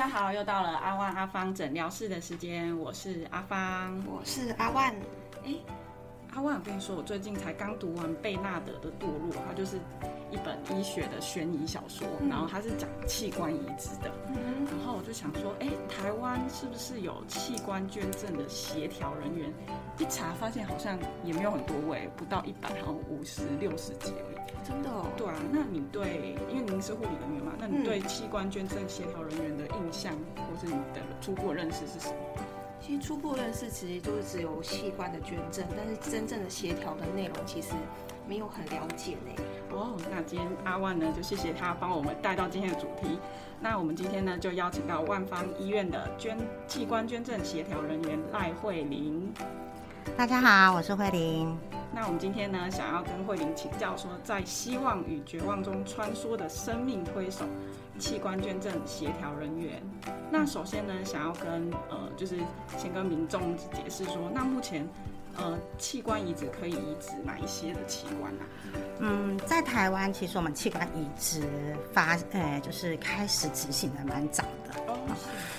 大家好，又到了阿万阿芳诊疗室的时间，我是阿芳，我是阿万。哎，阿万，我跟你说，我最近才刚读完贝纳德的《堕落》，它就是一本医学的悬疑小说，然后它是讲器官移植的。然后我就想说，哎，台湾是不是有器官捐赠的协调人员？一查发现好像也没有很多位，不到一百，好像五十六十几而已。真的？哦？对啊。那你对，因为您是护理人员嘛，那你对器官捐赠协调人员的印象，或是你的初步认识是什么？其实初步认识其实就是只有器官的捐赠，但是真正的协调的内容其实没有很了解呢。哦，那今天阿万呢，就谢谢他帮我们带到今天的主题。那我们今天呢，就邀请到万方医院的捐器官捐赠协调人员赖慧玲。大家好，我是慧玲。那我们今天呢，想要跟慧玲请教说，在希望与绝望中穿梭的生命推手——器官捐赠协调人员。那首先呢，想要跟呃，就是先跟民众解释说，那目前呃，器官移植可以移植哪一些的器官呢？嗯，在台湾，其实我们器官移植发，呃，就是开始执行的蛮早的。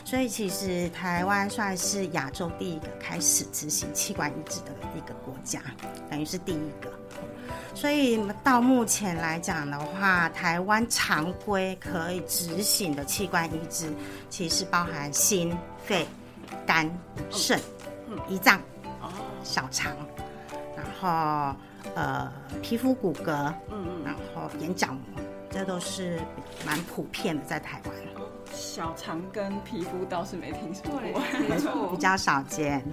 所以其实台湾算是亚洲第一个开始执行器官移植的一个国家，等于是第一个。所以到目前来讲的话，台湾常规可以执行的器官移植，其实包含心、肺、肝、肾、胰脏、小肠，然后呃皮肤骨骼，嗯嗯，然后眼角膜，这都是蛮普遍的在台湾。小肠跟皮肤倒是没听说过，没错，比较少见。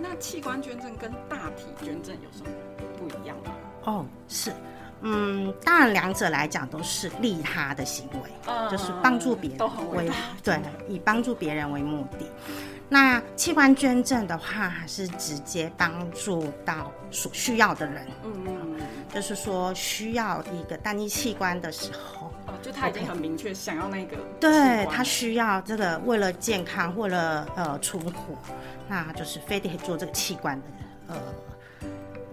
那器官捐赠跟大体捐赠有什么不一样吗？哦，是，嗯，当然两者来讲都是利他的行为，就是帮助别人为对，以帮助别人为目的。那器官捐赠的话，还是直接帮助到所需要的人，嗯嗯，就是说需要一个单一器官的时候。就他已经很明确想要那个，对他需要这个为了健康，为了呃存活，那就是非得做这个器官的呃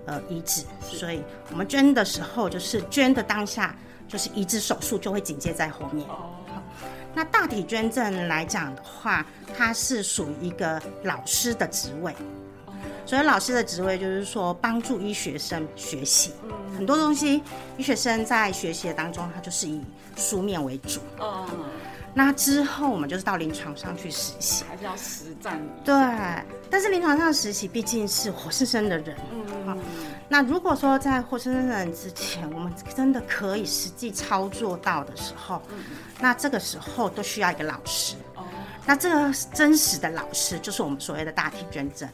呃移植。所以我们捐的时候，就是捐的当下，就是移植手术就会紧接在后面。哦，那大体捐赠来讲的话，它是属于一个老师的职位。所以老师的职位就是说帮助医学生学习，很多东西医学生在学习的当中，他就是以书面为主。哦，那之后我们就是到临床上去实习，还是要实战。对，但是临床上实习毕竟是活生生的人。嗯，那如果说在活生生的人之前，我们真的可以实际操作到的时候，那这个时候都需要一个老师。那这个真实的老师就是我们所谓的大体捐赠，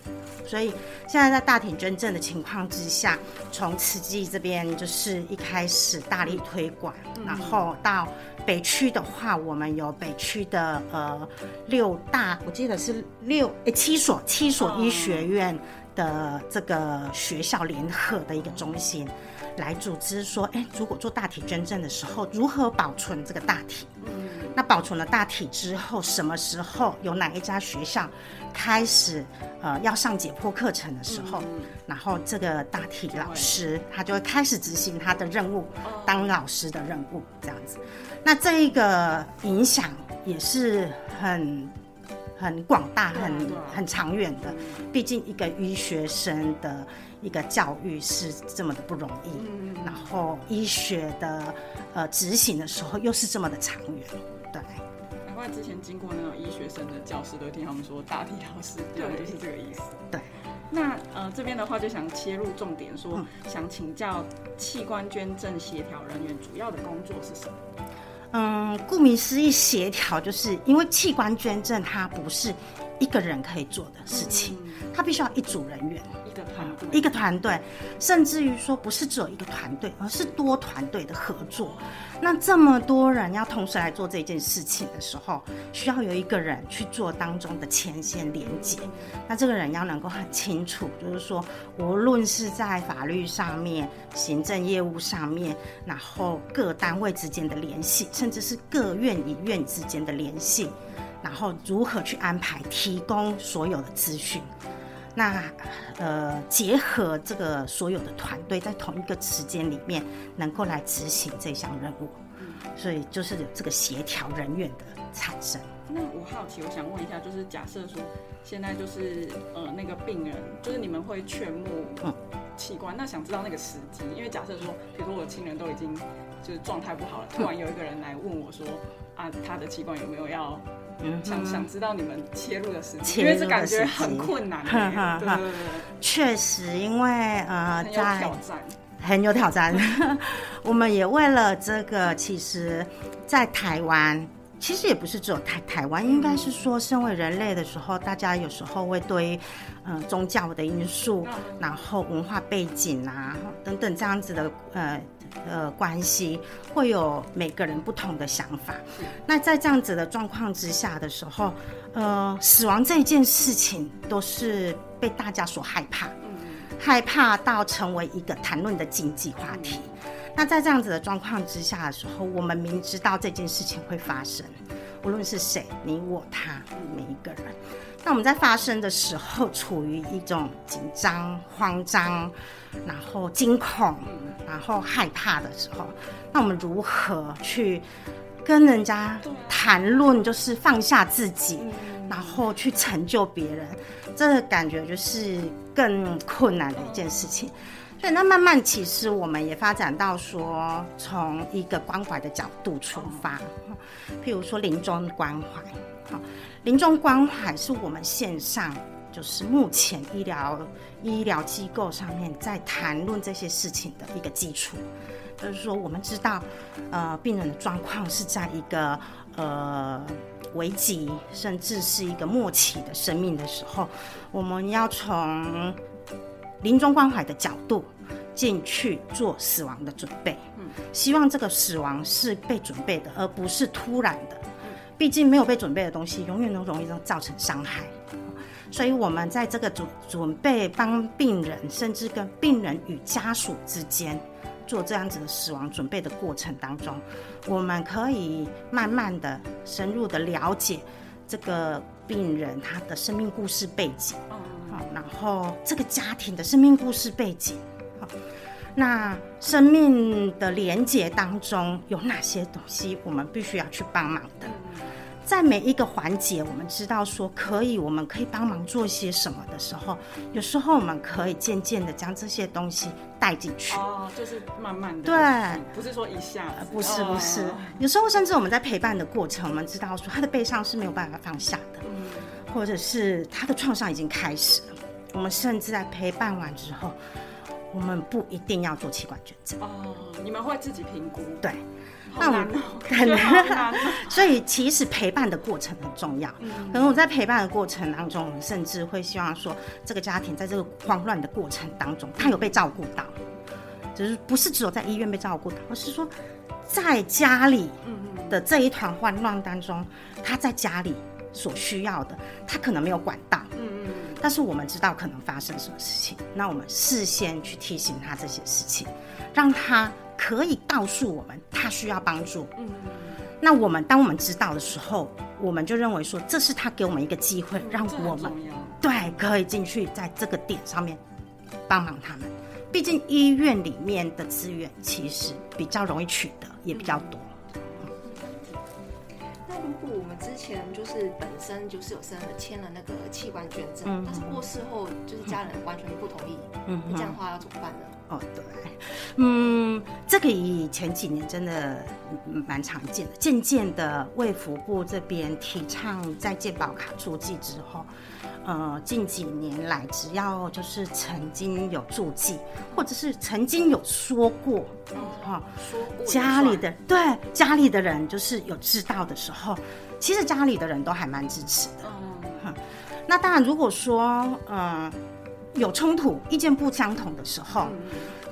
所以现在在大体捐赠的情况之下，从慈济这边就是一开始大力推广，然后到北区的话，我们有北区的呃六大，我记得是六诶七所七所医学院的这个学校联合的一个中心，来组织说，哎，如果做大体捐赠的时候，如何保存这个大体？那保存了大体之后，什么时候有哪一家学校开始呃要上解剖课程的时候，然后这个大体老师他就会开始执行他的任务，当老师的任务这样子。那这一个影响也是很很广大、很很长远的。毕竟一个医学生的一个教育是这么的不容易，然后医学的呃执行的时候又是这么的长远。对，难怪之前经过那种医学生的教室，都听他们说大体老师，对，就是这个意思。对，那呃这边的话就想切入重点，说想请教器官捐赠协调人员主要的工作是什么？嗯，顾名思义，协调就是因为器官捐赠它不是一个人可以做的事情，它必须要一组人员。一个团队，一个团队，甚至于说不是只有一个团队，而是多团队的合作。那这么多人要同时来做这件事情的时候，需要有一个人去做当中的前线连接。那这个人要能够很清楚，就是说，无论是在法律上面、行政业务上面，然后各单位之间的联系，甚至是各院与院之间的联系，然后如何去安排、提供所有的资讯。那，呃，结合这个所有的团队，在同一个时间里面，能够来执行这项任务。所以就是有这个协调人员的产生。那我好奇，我想问一下，就是假设说现在就是呃那个病人，就是你们会劝募器官，那想知道那个时机，因为假设说，比如说我的亲人都已经就是状态不好了，突然有一个人来问我说啊，他的器官有没有要？想想知道你们切入的时机，因为这感觉很困难。对对对，确实，因为呃，在挑战，很有挑战。我们也为了这个，其实，在台湾，其实也不是只有台台湾，应该是说，身为人类的时候，大家有时候会对呃宗教的因素，然后文化背景啊等等这样子的呃。呃，关系会有每个人不同的想法。那在这样子的状况之下的时候，呃，死亡这件事情都是被大家所害怕，害怕到成为一个谈论的禁忌话题。那在这样子的状况之下的时候，我们明知道这件事情会发生，无论是谁，你我他，每一个人。那我们在发生的时候，处于一种紧张、慌张，然后惊恐，然后害怕的时候，那我们如何去跟人家谈论，就是放下自己，然后去成就别人？这感觉就是更困难的一件事情。所以，那慢慢其实我们也发展到说，从一个关怀的角度出发，譬如说临终关怀，好。临终关怀是我们线上，就是目前医疗医疗机构上面在谈论这些事情的一个基础。就是说，我们知道，呃，病人的状况是在一个呃危急，甚至是一个末期的生命的时候，我们要从临终关怀的角度进去做死亡的准备。嗯，希望这个死亡是被准备的，而不是突然的。毕竟没有被准备的东西，永远都容易造成伤害。所以，我们在这个准准备帮病人，甚至跟病人与家属之间做这样子的死亡准备的过程当中，我们可以慢慢的、深入的了解这个病人他的生命故事背景，好，然后这个家庭的生命故事背景，好，那生命的连结当中有哪些东西，我们必须要去帮忙的。在每一个环节，我们知道说可以，我们可以帮忙做些什么的时候，有时候我们可以渐渐的将这些东西带进去。哦，就是慢慢的。对，不是说一下。不是不是，有时候甚至我们在陪伴的过程，我们知道说他的悲伤是没有办法放下的，或者是他的创伤已经开始了。我们甚至在陪伴完之后，我们不一定要做器官捐赠。哦，你们会自己评估。对。那我很难 所以其实陪伴的过程很重要。可能我在陪伴的过程当中，甚至会希望说，这个家庭在这个慌乱的过程当中，他有被照顾到，就是不是只有在医院被照顾到，而是说在家里的这一团慌乱当中，他在家里所需要的，他可能没有管到。嗯嗯。但是我们知道可能发生什么事情，那我们事先去提醒他这些事情，让他。可以告诉我们他需要帮助，嗯，那我们当我们知道的时候，我们就认为说这是他给我们一个机会，让我们对可以进去在这个点上面帮忙他们。毕竟医院里面的资源其实比较容易取得，也比较多。那如果我们之前就是本身就是有生了签了那个器官捐赠，但是过世后就是家人完全不同意，嗯，这样的话要怎么办呢？哦，对，嗯，这个以前几年真的蛮常见的。渐渐的，卫福部这边提倡在健保卡注记之后，呃，近几年来，只要就是曾经有注记，或者是曾经有说过，哈，说过家里的对家里的人就是有知道的时候，其实家里的人都还蛮支持的。嗯，那当然，如果说，嗯。有冲突、意见不相同的时候，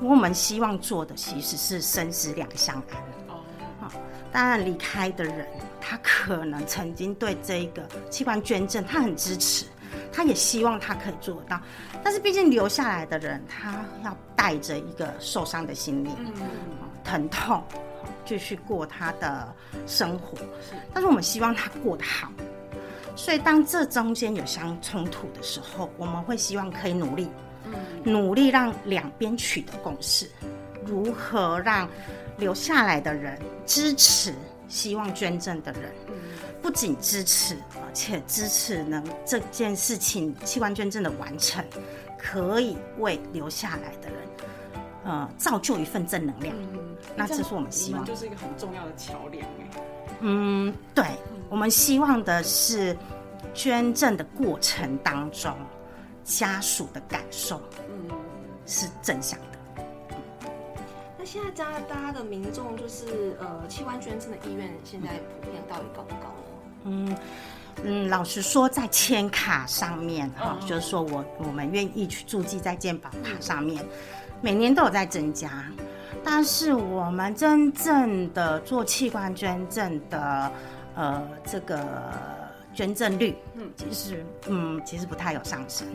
我们希望做的其实是生死两相安。哦，好，当然离开的人，他可能曾经对这个器官捐赠他很支持，他也希望他可以做到。但是毕竟留下来的人，他要带着一个受伤的心灵，疼痛，继续过他的生活。但是我们希望他过得好。所以，当这中间有相冲突的时候，我们会希望可以努力，努力让两边取得共识，如何让留下来的人支持希望捐赠的人，不仅支持，而且支持能这件事情器官捐赠的完成，可以为留下来的人，呃，造就一份正能量。那这是我们希望，就是一个很重要的桥梁哎。嗯，对，我们希望的是捐赠的过程当中，家属的感受，嗯，是正向的。那现在加拿大家的民众就是呃，器官捐赠的意愿现在普遍到底高不高呢？嗯嗯，老实说，在签卡上面哈，就是说我我们愿意去注记在健保卡上面，每年都有在增加，但是我们真正的做器官捐赠的呃这个捐赠率，嗯，其实嗯其实不太有上升。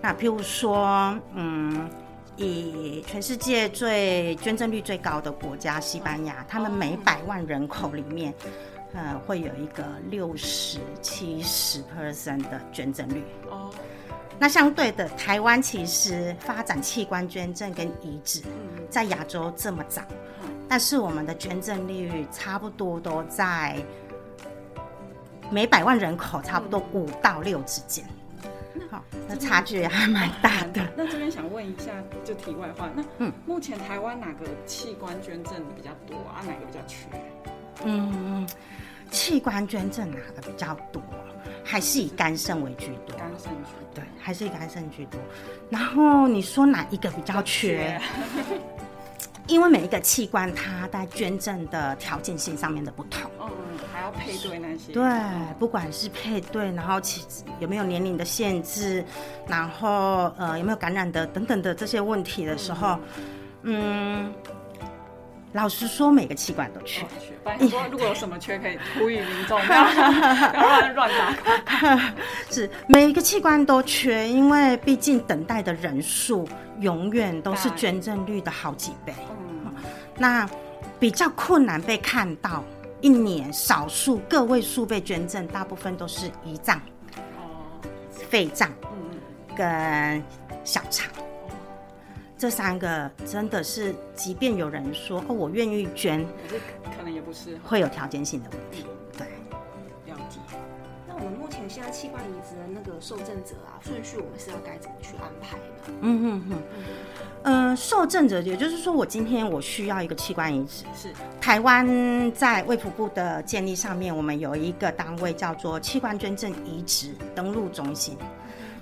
那譬如说嗯。以全世界最捐赠率最高的国家西班牙，他们每百万人口里面，呃，会有一个六十七十 percent 的捐赠率。哦，那相对的，台湾其实发展器官捐赠跟移植，在亚洲这么早，但是我们的捐赠率差不多都在每百万人口差不多五到六之间。好，那差距还蛮大的。那这边想问一下，就题外话，那嗯，目前台湾哪个器官捐赠比较多啊？哪个比较缺？嗯，器官捐赠哪个比较多？还是以肝肾为居多？肝肾居多对，还是以肝肾居多。然后你说哪一个比较缺？因为每一个器官它在捐赠的条件性上面的不同。嗯还要配对那些，对，不管是配对，然后其有没有年龄的限制，然后呃有没有感染的等等的这些问题的时候，嗯，老实说每个器官都缺。说如果有什么缺，可以呼吁民众不要 乱乱打。是每一个器官都缺，因为毕竟等待的人数永远都是捐赠率的好几倍。嗯，那比较困难被看到。一年少数个位数被捐赠，大部分都是胰脏、肺脏，跟小肠，这三个真的是，即便有人说哦，我愿意捐，可是可能也不是会有条件性的问题。对，了解。那我们目前现在器官移植的那个受赠者啊，顺序我们是要该怎么去安排呢？嗯嗯嗯。呃，受赠者，也就是说，我今天我需要一个器官移植。是台湾在卫福部的建立上面，我们有一个单位叫做器官捐赠移植登录中心。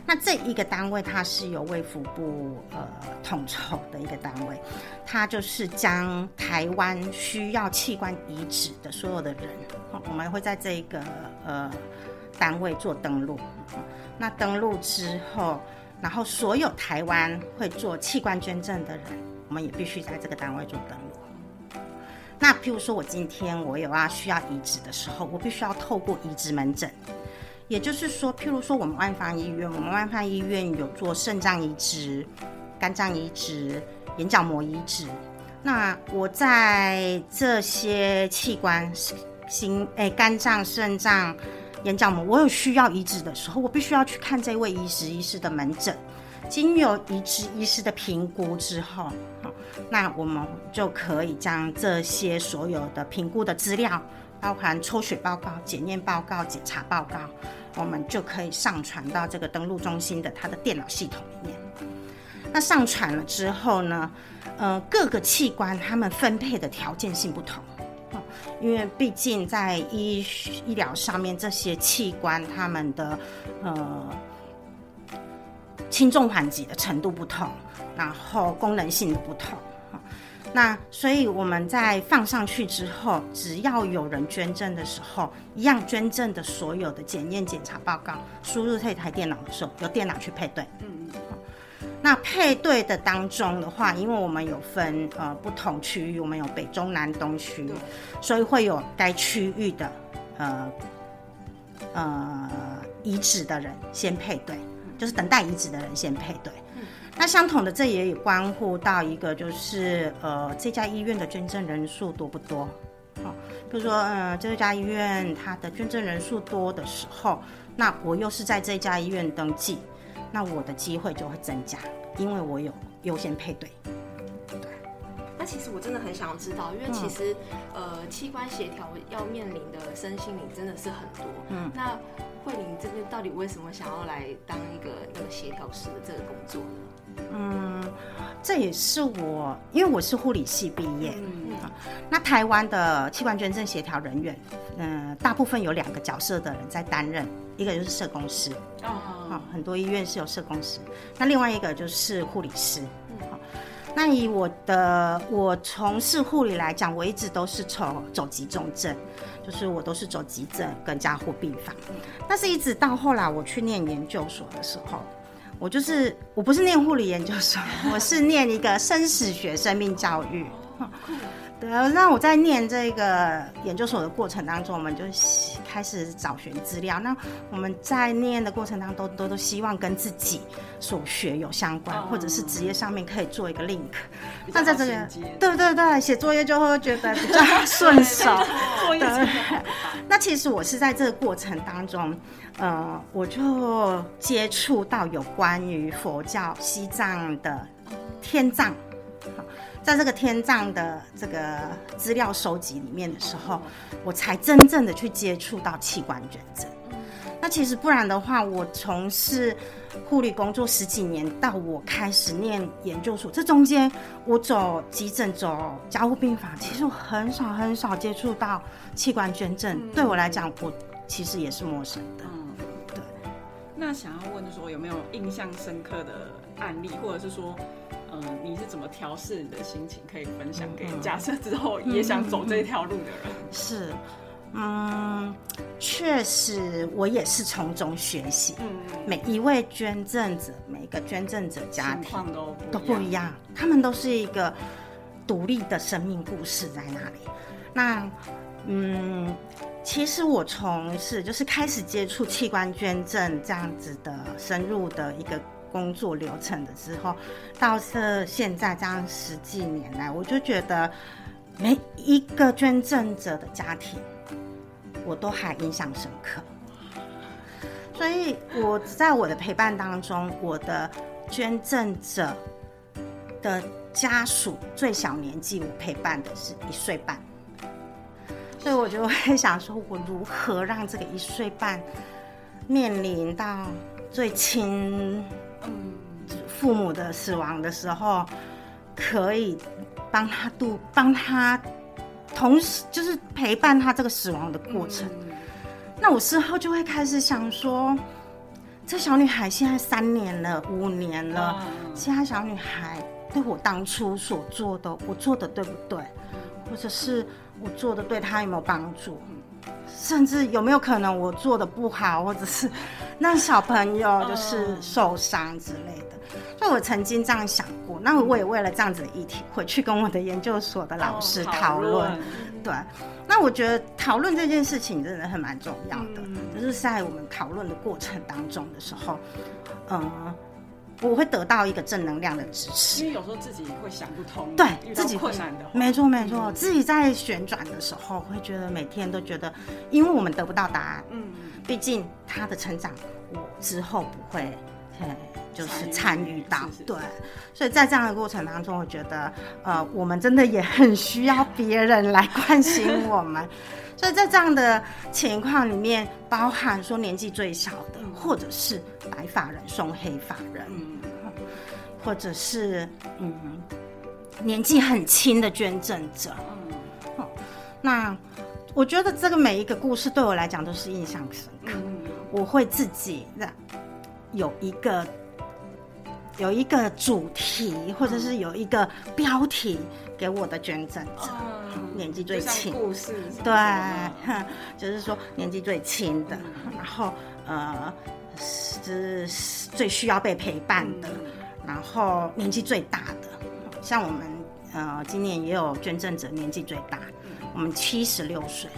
那这一个单位，它是由卫福部呃统筹的一个单位，它就是将台湾需要器官移植的所有的人，我们会在这一个呃单位做登录。那登录之后。然后，所有台湾会做器官捐赠的人，我们也必须在这个单位做登录。那譬如说，我今天我有啊需要移植的时候，我必须要透过移植门诊。也就是说，譬如说，我们万方医院，我们万方医院有做肾脏移植、肝脏移植、眼角膜移植。那我在这些器官，心诶，肝脏、肾脏。眼角膜，我有需要移植的时候，我必须要去看这位移植医师的门诊。经由移植医师的评估之后，那我们就可以将这些所有的评估的资料，包含抽血报告、检验报告、检查报告，我们就可以上传到这个登录中心的它的电脑系统里面。那上传了之后呢，呃，各个器官它们分配的条件性不同。因为毕竟在医医疗上面，这些器官他们的呃轻重缓急的程度不同，然后功能性的不同，那所以我们在放上去之后，只要有人捐赠的时候，一样捐赠的所有的检验检查报告输入这台电脑的时候，由电脑去配对。嗯。那配对的当中的话，因为我们有分呃不同区域，我们有北中南东区，所以会有该区域的呃呃移植的人先配对，就是等待移植的人先配对。那相同的，这也有关乎到一个就是呃这家医院的捐赠人数多不多？好，比如说嗯这家医院它的捐赠人数多的时候，那我又是在这家医院登记。那我的机会就会增加，因为我有优先配对。对，那其实我真的很想知道，因为其实呃器官协调要面临的身心灵真的是很多。嗯，那慧玲这边到底为什么想要来当一个那个协调师的这个工作呢？嗯，这也是我，因为我是护理系毕业。嗯，那台湾的器官捐赠协调人员，嗯，大部分有两个角色的人在担任，一个就是社工师。哦，好很多医院是有社工师，那另外一个就是护理师。那以我的我从事护理来讲，我一直都是走走急重症，就是我都是走急症跟加护病房。但是，一直到后来我去念研究所的时候，我就是我不是念护理研究所，我是念一个生死学生命教育。对，那我在念这个研究所的过程当中，我们就开始找寻资料。那我们在念的过程当中，都都都希望跟自己所学有相关，或者是职业上面可以做一个 link。那在这个，对对对，写作业就会觉得比较顺手。对。那其实我是在这个过程当中，呃，我就接触到有关于佛教西藏的天葬。在这个天葬的这个资料收集里面的时候，我才真正的去接触到器官捐赠。那其实不然的话，我从事护理工作十几年，到我开始念研究所，这中间我走急诊、走加护病房，其实我很少很少接触到器官捐赠。对我来讲，我其实也是陌生的。嗯，对。那想要问的说，有没有印象深刻的案例，或者是说？嗯，你是怎么调试你的心情？可以分享给假设之后也想走这条路的人。是，嗯，确实我也是从中学习。嗯，每一位捐赠者，每个捐赠者家庭都都不一样，他们都是一个独立的生命故事在那里。那，嗯，其实我从事就是开始接触器官捐赠这样子的深入的一个。工作流程的之后，到是现在这样十几年来，我就觉得每一个捐赠者的家庭，我都还印象深刻。所以我在我的陪伴当中，我的捐赠者的家属最小年纪，我陪伴的是一岁半，所以我就会想说，我如何让这个一岁半面临到最亲。父母的死亡的时候，可以帮他度，帮他同时就是陪伴他这个死亡的过程。那我事后就会开始想说，这小女孩现在三年了，五年了，现在小女孩对我当初所做的，我做的对不对？或者是我做的对她有没有帮助？甚至有没有可能我做的不好，或者是让小朋友就是受伤之类的？所以我曾经这样想过。那我也为了这样子的议题，回去跟我的研究所的老师讨论。对，那我觉得讨论这件事情真的很蛮重要的。就是在我们讨论的过程当中的时候，嗯。我会得到一个正能量的支持，因为有时候自己会想不通，对自己困难的，没错没错，自己在旋转的时候会觉得每天都觉得，因为我们得不到答案，嗯，毕竟他的成长我之后不会，就是参与到，对，所以在这样的过程当中，我觉得，呃，我们真的也很需要别人来关心我们。所以在这样的情况里面，包含说年纪最小的，或者是白发人送黑发人，或者是嗯年纪很轻的捐赠者，嗯，那我觉得这个每一个故事对我来讲都是印象深刻。我会自己让有一个有一个主题，或者是有一个标题给我的捐赠者。年纪最轻，对，就是说年纪最轻的，然后呃是最需要被陪伴的，然后年纪最大的，像我们呃今年也有捐赠者年纪最大，我们七十六岁。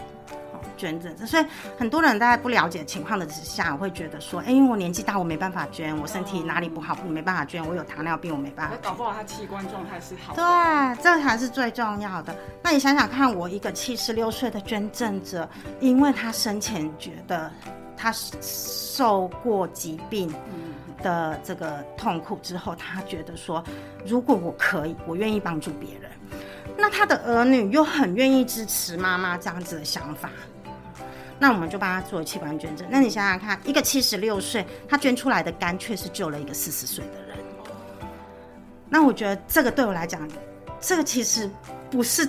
捐赠，所以很多人在不了解情况的之下，会觉得说，哎，因为我年纪大，我没办法捐，我身体哪里不好，我没办法捐，我有糖尿病，我没办法。搞不好他器官状态是好。对，这才是最重要的。那你想想看，我一个七十六岁的捐赠者，因为他生前觉得他受过疾病的这个痛苦之后，他觉得说，如果我可以，我愿意帮助别人。那他的儿女又很愿意支持妈妈这样子的想法，那我们就帮他做器官捐赠。那你想想看，一个七十六岁，他捐出来的肝却是救了一个四十岁的人。那我觉得这个对我来讲，这个其实不是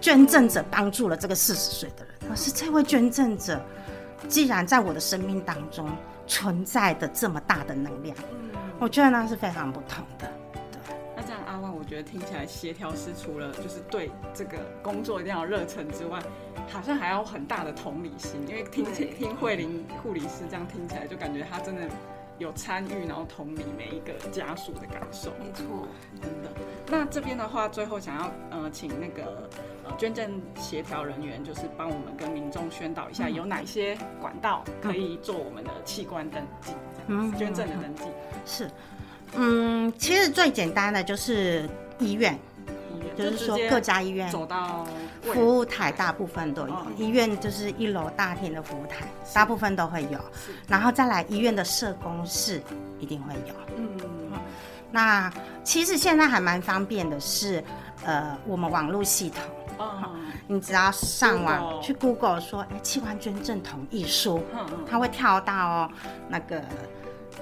捐赠者帮助了这个四十岁的人，而是这位捐赠者，既然在我的生命当中存在的这么大的能量，我觉得那是非常不同的。我觉得听起来协调师除了就是对这个工作一定要热忱之外，好像还要很大的同理心，因为听听慧玲护理师这样听起来，就感觉他真的。有参与，然后同理每一个家属的感受，没错，真的。那这边的话，最后想要呃，请那个呃捐赠协调人员，就是帮我们跟民众宣导一下，有哪些管道可以做我们的器官登记，嗯，捐赠的登记。是，嗯，其实最简单的就是医院。就是说，各家医院走到服务台，大部分都有。医院就是一楼大厅的服务台，大部分都会有。然后再来医院的社工室，一定会有。嗯，那其实现在还蛮方便的，是呃，我们网络系统。哦。你只要上网去 Google 说，哎，器官捐赠同意书，它会跳到那个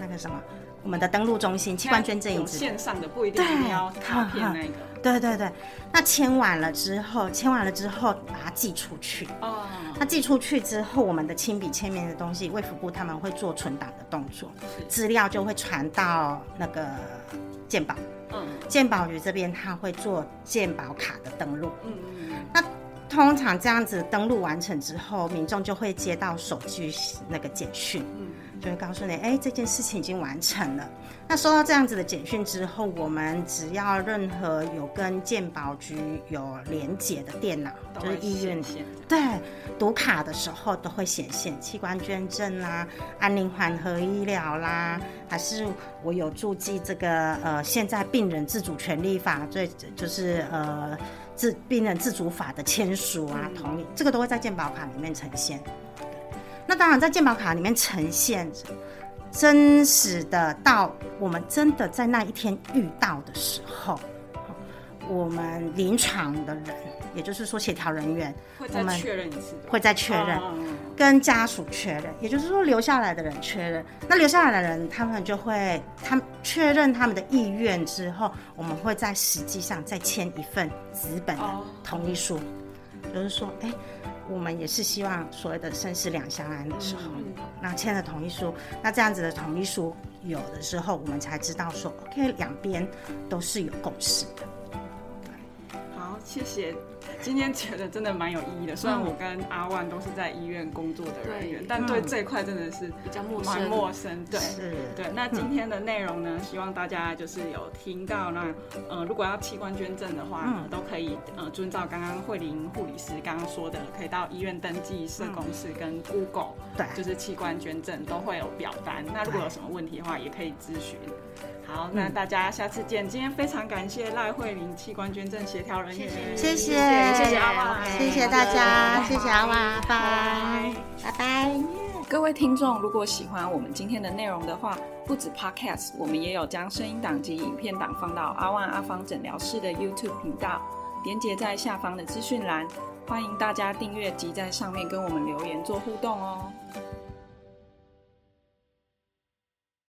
那个什么，我们的登录中心，器官捐赠有线上的，不一定要卡片那个。对对对，那签完了之后，签完了之后把它寄出去。哦。那寄出去之后，我们的亲笔签名的东西，卫福部他们会做存档的动作，资料就会传到那个鉴宝。嗯。鉴宝局这边他会做鉴宝卡的登录。嗯嗯。那通常这样子登录完成之后，民众就会接到手机那个简讯。嗯。就会告诉你，哎，这件事情已经完成了。那收到这样子的简讯之后，我们只要任何有跟健保局有连接的电脑，就是医院对读卡的时候都会显现器官捐赠啦、安宁缓和医疗啦，还是我有注记这个呃，现在病人自主权利法最就是呃自病人自主法的签署啊，同意这个都会在健保卡里面呈现。那当然，在健保卡里面呈现真实的，到我们真的在那一天遇到的时候，我们临床的人，也就是说协调人员，会再确认一次，会再确认，跟家属确认，也就是说留下来的人确认。那留下来的人，他们就会，他们确认他们的意愿之后，我们会在实际上再签一份纸本的同意书，就是说，哎。我们也是希望所谓的生死两相安的时候，那签了同意书，那这样子的同意书有的时候，我们才知道说，OK，两边都是有共识的。好，谢谢。今天觉得真的蛮有意义的，虽然我跟阿万都是在医院工作的人员，但对这一块真的是比较陌生。蛮陌生，对，对。那今天的内容呢，希望大家就是有听到，那呃，如果要器官捐赠的话，呢，都可以呃遵照刚刚慧玲护理师刚刚说的，可以到医院登记社工室跟 Google，对，就是器官捐赠都会有表单。那如果有什么问题的话，也可以咨询。好，那大家下次见。今天非常感谢赖慧玲器官捐赠协调人员，谢谢，谢谢阿娃，谢谢大家，谢谢阿娃，拜拜，拜拜。各位听众，如果喜欢我们今天的内容的话，不止 Podcast，我们也有将声音档及影片档放到阿万阿芳诊疗室的 YouTube 频道，连接在下方的资讯栏，欢迎大家订阅及在上面跟我们留言做互动哦。